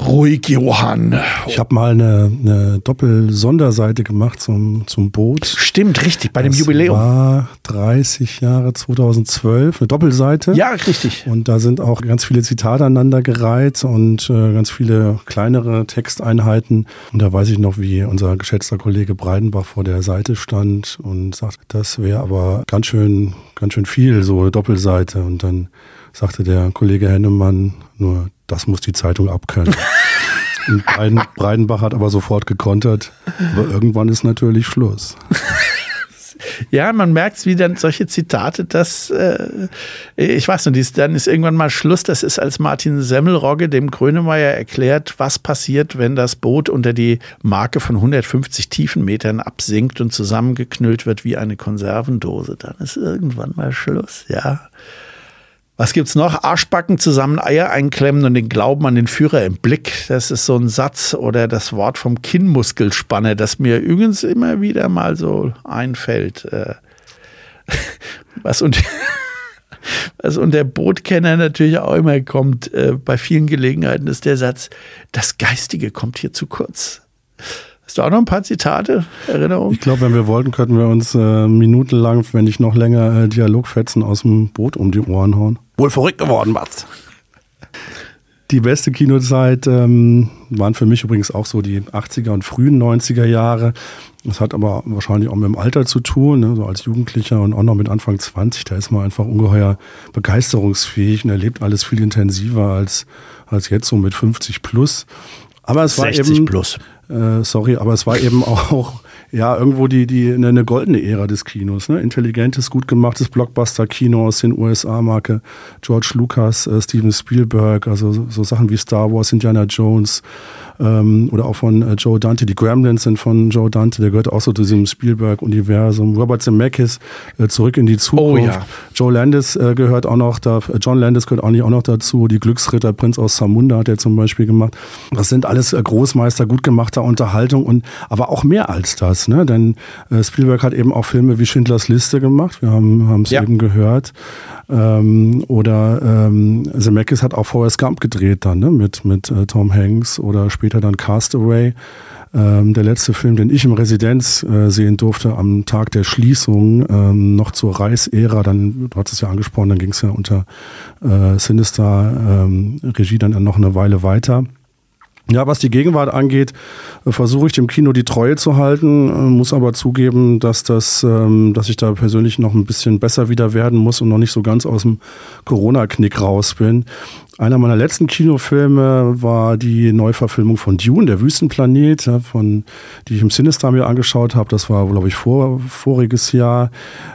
Ruhig, Johann. Ich habe mal eine, eine Doppel-Sonderseite gemacht zum, zum Boot. Stimmt, richtig, bei dem das Jubiläum. war 30 Jahre 2012, eine Doppelseite. Ja, richtig. Und da sind auch ganz viele Zitate aneinandergereiht und äh, ganz viele kleinere Texteinheiten. Und da weiß ich noch, wie unser geschätzter Kollege Breidenbach vor der Seite stand und sagt, das wäre aber ganz schön, ganz schön viel, so eine Doppelseite. Und dann sagte der Kollege Hennemann nur, das muss die Zeitung abkönnen. Und Breiden, Breidenbach hat aber sofort gekontert. Aber irgendwann ist natürlich Schluss. Ja, man merkt, wie dann solche Zitate, das, äh, ich weiß nicht, dann ist irgendwann mal Schluss. Das ist, als Martin Semmelrogge dem Grönemeyer erklärt, was passiert, wenn das Boot unter die Marke von 150 Tiefenmetern absinkt und zusammengeknüllt wird wie eine Konservendose. Dann ist irgendwann mal Schluss, ja. Was gibt's noch? Arschbacken zusammen, Eier einklemmen und den Glauben an den Führer im Blick. Das ist so ein Satz oder das Wort vom Kinnmuskelspanner, das mir übrigens immer wieder mal so einfällt. Äh, was unter, was unter Bootkenner natürlich auch immer kommt, äh, bei vielen Gelegenheiten ist der Satz, das Geistige kommt hier zu kurz. Hast du auch noch ein paar Zitate, Erinnerungen? Ich glaube, wenn wir wollten, könnten wir uns äh, minutenlang, wenn nicht noch länger, äh, Dialogfetzen aus dem Boot um die Ohren hauen. Wohl verrückt geworden, Mats. Die beste Kinozeit ähm, waren für mich übrigens auch so die 80er und frühen 90er Jahre. Das hat aber wahrscheinlich auch mit dem Alter zu tun, ne? so als Jugendlicher und auch noch mit Anfang 20. Da ist man einfach ungeheuer begeisterungsfähig und erlebt alles viel intensiver als, als jetzt so mit 50 plus. Aber es 60 war eben, plus. Äh, sorry, aber es war eben auch ja irgendwo die die eine, eine goldene Ära des Kinos, ne? Intelligentes, gut gemachtes Blockbuster-Kino aus den USA, Marke George Lucas, äh, Steven Spielberg, also so, so Sachen wie Star Wars, Indiana Jones, ähm, oder auch von äh, Joe Dante. Die Gremlins sind von Joe Dante, der gehört auch so zu diesem Spielberg-Universum. Robert Zemeckis, äh, Zurück in die Zukunft. Oh, ja. Joe Landis äh, gehört auch noch da, äh, John Landis gehört auch nicht auch noch dazu. Die Glücksritter, Prinz aus Samunda hat er zum Beispiel gemacht. Das sind alles äh, Großmeister gut gemachter Unterhaltung und aber auch mehr als das, ne? Denn äh, Spielberg hat eben auch Filme wie Schindlers Liste gemacht. Wir haben es ja. eben gehört. Ähm, oder ähm, Zemeckis hat auch Forrest Gump gedreht dann, ne? Mit, mit äh, Tom Hanks oder später dann Castaway. Ähm, der letzte Film, den ich im Residenz äh, sehen durfte, am Tag der Schließung, ähm, noch zur Reichsära, dann, du hast es ja angesprochen, dann ging es ja unter äh, Sinister ähm, Regie dann noch eine Weile weiter. Ja, was die Gegenwart angeht, äh, versuche ich dem Kino die Treue zu halten, äh, muss aber zugeben, dass das, ähm, dass ich da persönlich noch ein bisschen besser wieder werden muss und noch nicht so ganz aus dem Corona-Knick raus bin. Einer meiner letzten Kinofilme war die Neuverfilmung von Dune, der Wüstenplanet, von, die ich im Sinister mir angeschaut habe. Das war, glaube ich, vor, voriges Jahr.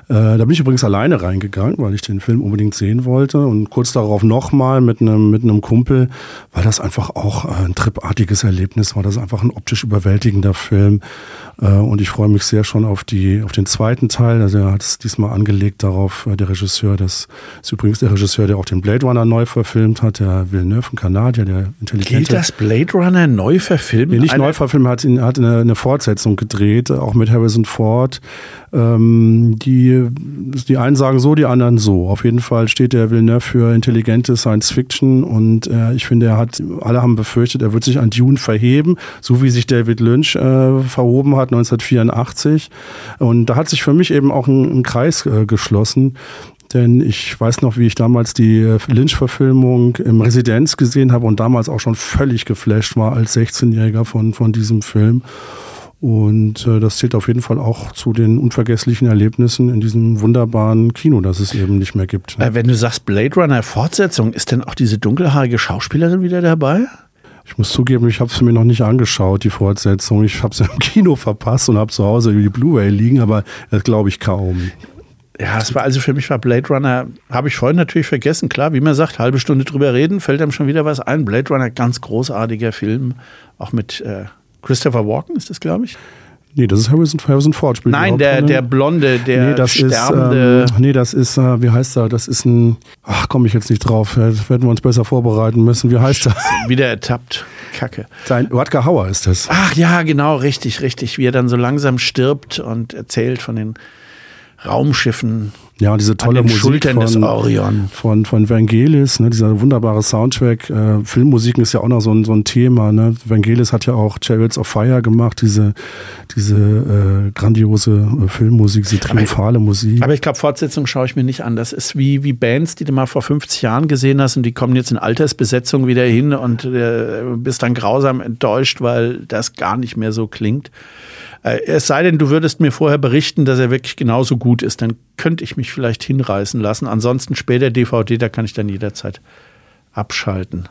Äh, da bin ich übrigens alleine reingegangen, weil ich den Film unbedingt sehen wollte. Und kurz darauf nochmal mit einem, mit Kumpel, weil das einfach auch ein tripartiges Erlebnis war. Das ist einfach ein optisch überwältigender Film. Äh, und ich freue mich sehr schon auf, die, auf den zweiten Teil. Also er hat es diesmal angelegt darauf, äh, der Regisseur, das ist übrigens der Regisseur, der auch den Blade Runner neu verfilmt hat der Villeneuve, ein Kanadier, der intelligente. Gilt das Blade Runner neu verfilmt? Nee, nicht neu verfilmt, hat, hat eine, eine, Fortsetzung gedreht, auch mit Harrison Ford. Ähm, die, die einen sagen so, die anderen so. Auf jeden Fall steht der Villeneuve für intelligente Science Fiction und äh, ich finde, er hat, alle haben befürchtet, er wird sich an Dune verheben, so wie sich David Lynch äh, verhoben hat 1984. Und da hat sich für mich eben auch ein, ein Kreis äh, geschlossen denn ich weiß noch, wie ich damals die äh, Lynch-Verfilmung im Residenz gesehen habe und damals auch schon völlig geflasht war als 16-Jähriger von, von diesem Film. Und äh, das zählt auf jeden Fall auch zu den unvergesslichen Erlebnissen in diesem wunderbaren Kino, das es eben nicht mehr gibt. Ne? Wenn du sagst Blade Runner Fortsetzung, ist denn auch diese dunkelhaarige Schauspielerin wieder dabei? Ich muss zugeben, ich habe es mir noch nicht angeschaut, die Fortsetzung. Ich habe es im Kino verpasst und habe zu Hause die Blu-ray liegen, aber das glaube ich kaum. Ja, es war also für mich war Blade Runner, habe ich vorhin natürlich vergessen, klar, wie man sagt, halbe Stunde drüber reden, fällt einem schon wieder was ein. Blade Runner, ganz großartiger Film, auch mit äh, Christopher Walken ist das, glaube ich. Nee, das ist Harrison, Harrison Ford. Spielt Nein, der, der Blonde, der nee, das sterbende. Ist, ähm, nee, das ist, äh, wie heißt er? Das ist ein, ach, komme ich jetzt nicht drauf. Das werden wir uns besser vorbereiten müssen. Wie heißt er? Wieder ertappt. Kacke. Sein Rutger Hauer ist das. Ach ja, genau, richtig, richtig. Wie er dann so langsam stirbt und erzählt von den Raumschiffen. Ja, und diese tolle Musik Schultern von, von, von Vangelis, ne, dieser wunderbare Soundtrack. Äh, Filmmusiken ist ja auch noch so ein, so ein Thema. Ne? Vangelis hat ja auch Chariots of Fire gemacht, diese, diese äh, grandiose äh, Filmmusik, diese triumphale aber, Musik. Aber ich glaube, Fortsetzung schaue ich mir nicht an. Das ist wie, wie Bands, die du mal vor 50 Jahren gesehen hast und die kommen jetzt in Altersbesetzung wieder hin und äh, bist dann grausam enttäuscht, weil das gar nicht mehr so klingt. Äh, es sei denn, du würdest mir vorher berichten, dass er wirklich genauso gut ist, dann könnte ich mich vielleicht hinreißen lassen. Ansonsten später DVD, da kann ich dann jederzeit abschalten.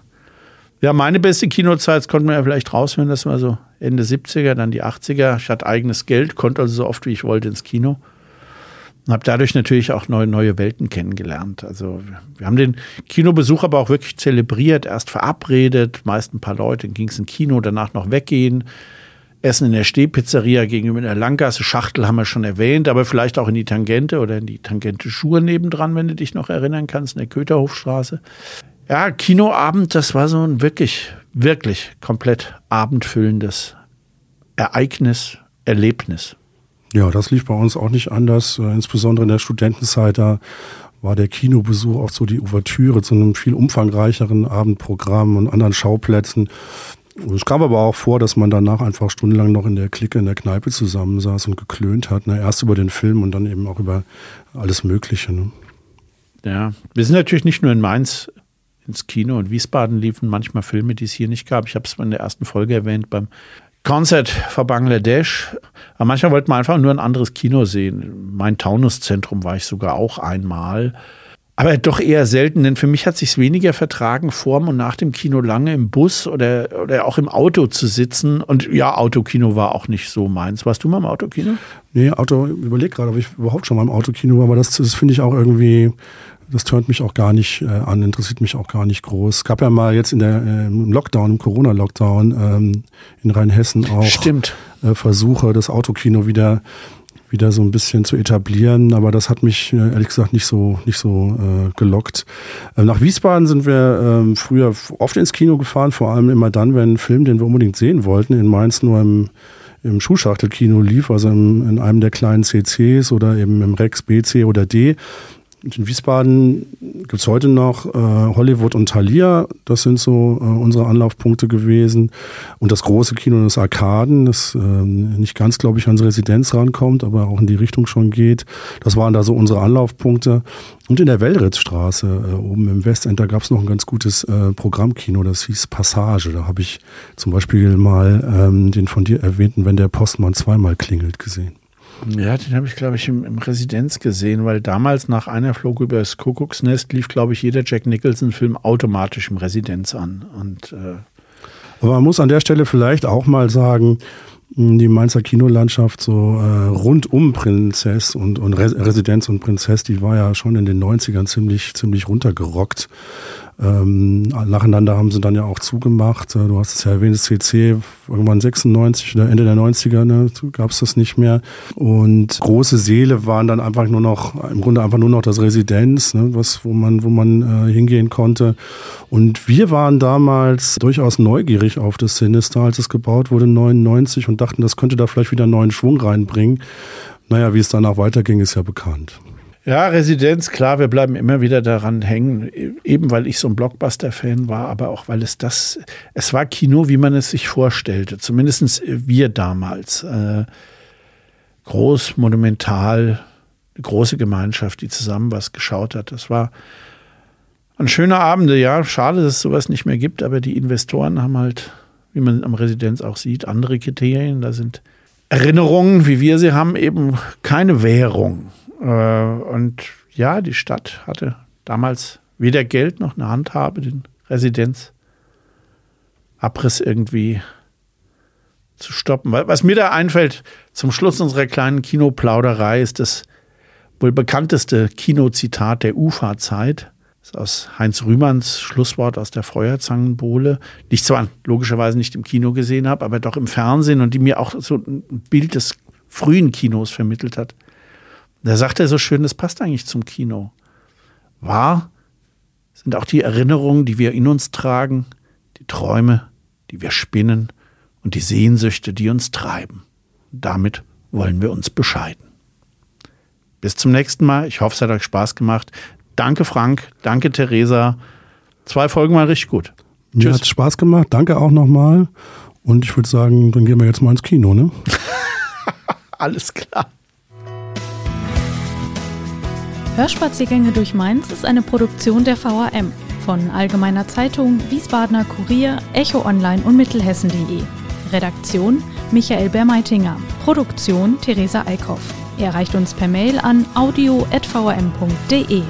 Ja, meine beste Kinozeit, konnte man ja vielleicht raushören, das war so Ende 70er, dann die 80er. Ich hatte eigenes Geld, konnte also so oft wie ich wollte ins Kino. Und habe dadurch natürlich auch neue, neue Welten kennengelernt. Also wir haben den Kinobesuch aber auch wirklich zelebriert, erst verabredet, meist ein paar Leute, dann ging es ins Kino, danach noch weggehen Essen in der Stehpizzeria gegenüber in der Langgasse. Schachtel haben wir schon erwähnt, aber vielleicht auch in die Tangente oder in die Tangente Schuhe nebendran, wenn du dich noch erinnern kannst, in der Köterhofstraße. Ja, Kinoabend, das war so ein wirklich, wirklich komplett abendfüllendes Ereignis, Erlebnis. Ja, das lief bei uns auch nicht anders. Äh, insbesondere in der Studentenzeit, da war der Kinobesuch auch so die Ouvertüre zu einem viel umfangreicheren Abendprogramm und anderen Schauplätzen. Es kam aber auch vor, dass man danach einfach stundenlang noch in der Clique in der Kneipe zusammensaß und geklönt hat. Ne? Erst über den Film und dann eben auch über alles Mögliche. Ne? Ja, wir sind natürlich nicht nur in Mainz ins Kino und Wiesbaden liefen manchmal Filme, die es hier nicht gab. Ich habe es in der ersten Folge erwähnt beim Concert for Bangladesch. Aber manchmal wollte man einfach nur ein anderes Kino sehen. Mein Taunuszentrum war ich sogar auch einmal. Aber doch eher selten, denn für mich hat sich weniger vertragen, vorm und nach dem Kino lange im Bus oder, oder auch im Auto zu sitzen. Und ja, Autokino war auch nicht so meins. Warst du mal im Autokino? Nee, Auto, überleg gerade, ob ich überhaupt schon mal im Autokino war, aber das, das finde ich auch irgendwie das tönt mich auch gar nicht äh, an, interessiert mich auch gar nicht groß. Es gab ja mal jetzt in der, äh, im Lockdown, im Corona-Lockdown ähm, in Rheinhessen auch Stimmt. Äh, Versuche, das Autokino wieder wieder so ein bisschen zu etablieren, aber das hat mich äh, ehrlich gesagt nicht so nicht so äh, gelockt. Äh, nach Wiesbaden sind wir äh, früher oft ins Kino gefahren, vor allem immer dann, wenn ein Film, den wir unbedingt sehen wollten, in Mainz nur im im Schuhschachtelkino lief, also im, in einem der kleinen CCs oder eben im Rex B, C oder D. In Wiesbaden gibt es heute noch äh, Hollywood und Thalia. Das sind so äh, unsere Anlaufpunkte gewesen. Und das große Kino des Arkaden, das äh, nicht ganz, glaube ich, ans Residenz rankommt, aber auch in die Richtung schon geht. Das waren da so unsere Anlaufpunkte. Und in der Wellritzstraße, äh, oben im Westend, da gab es noch ein ganz gutes äh, Programmkino, das hieß Passage. Da habe ich zum Beispiel mal ähm, den von dir erwähnten, wenn der Postmann zweimal klingelt, gesehen. Ja, den habe ich, glaube ich, im, im, Residenz gesehen, weil damals nach einer Flug über das Kuckucksnest lief, glaube ich, jeder Jack Nicholson-Film automatisch im Residenz an. Und, äh Aber man muss an der Stelle vielleicht auch mal sagen, die Mainzer Kinolandschaft so äh, rund um Prinzess und, und Residenz und Prinzess, die war ja schon in den 90ern ziemlich, ziemlich runtergerockt. Ähm, nacheinander haben sie dann ja auch zugemacht. Äh, du hast es ja erwähnt, das CC, irgendwann 96 oder Ende der 90er ne, gab es das nicht mehr. Und große Seele waren dann einfach nur noch, im Grunde einfach nur noch das Residenz, ne, was, wo man, wo man äh, hingehen konnte. Und wir waren damals durchaus neugierig auf das Sinister, als es gebaut wurde, 99, und dachten, das könnte da vielleicht wieder neuen Schwung reinbringen. Naja, wie es danach weiterging, ist ja bekannt. Ja, Residenz, klar, wir bleiben immer wieder daran hängen, eben weil ich so ein Blockbuster-Fan war, aber auch weil es das, es war Kino, wie man es sich vorstellte, zumindest wir damals. Äh, groß, monumental, eine große Gemeinschaft, die zusammen was geschaut hat. Das war ein schöner Abend, ja, schade, dass es sowas nicht mehr gibt, aber die Investoren haben halt, wie man am Residenz auch sieht, andere Kriterien. Da sind Erinnerungen, wie wir sie haben, eben keine Währung. Äh, und ja, die Stadt hatte damals weder Geld noch eine Handhabe, den Residenzabriss irgendwie zu stoppen. Was mir da einfällt, zum Schluss unserer kleinen Kinoplauderei ist das wohl bekannteste Kinozitat der UFA-Zeit. Das ist aus Heinz Rühmanns Schlusswort aus der Feuerzangenbowle, die ich zwar logischerweise nicht im Kino gesehen habe, aber doch im Fernsehen und die mir auch so ein Bild des frühen Kinos vermittelt hat. Da sagt er so schön, das passt eigentlich zum Kino. Wahr sind auch die Erinnerungen, die wir in uns tragen, die Träume, die wir spinnen und die Sehnsüchte, die uns treiben. damit wollen wir uns bescheiden. Bis zum nächsten Mal. Ich hoffe, es hat euch Spaß gemacht. Danke, Frank. Danke, Theresa. Zwei Folgen waren richtig gut. Mir hat Spaß gemacht. Danke auch nochmal. Und ich würde sagen, dann gehen wir jetzt mal ins Kino, ne? Alles klar. Hörspaziergänge durch Mainz ist eine Produktion der VAM von Allgemeiner Zeitung, Wiesbadener Kurier, Echo Online und Mittelhessen.de. Redaktion Michael Bermeitinger. Produktion Theresa Eickhoff. Erreicht uns per Mail an audio.vam.de.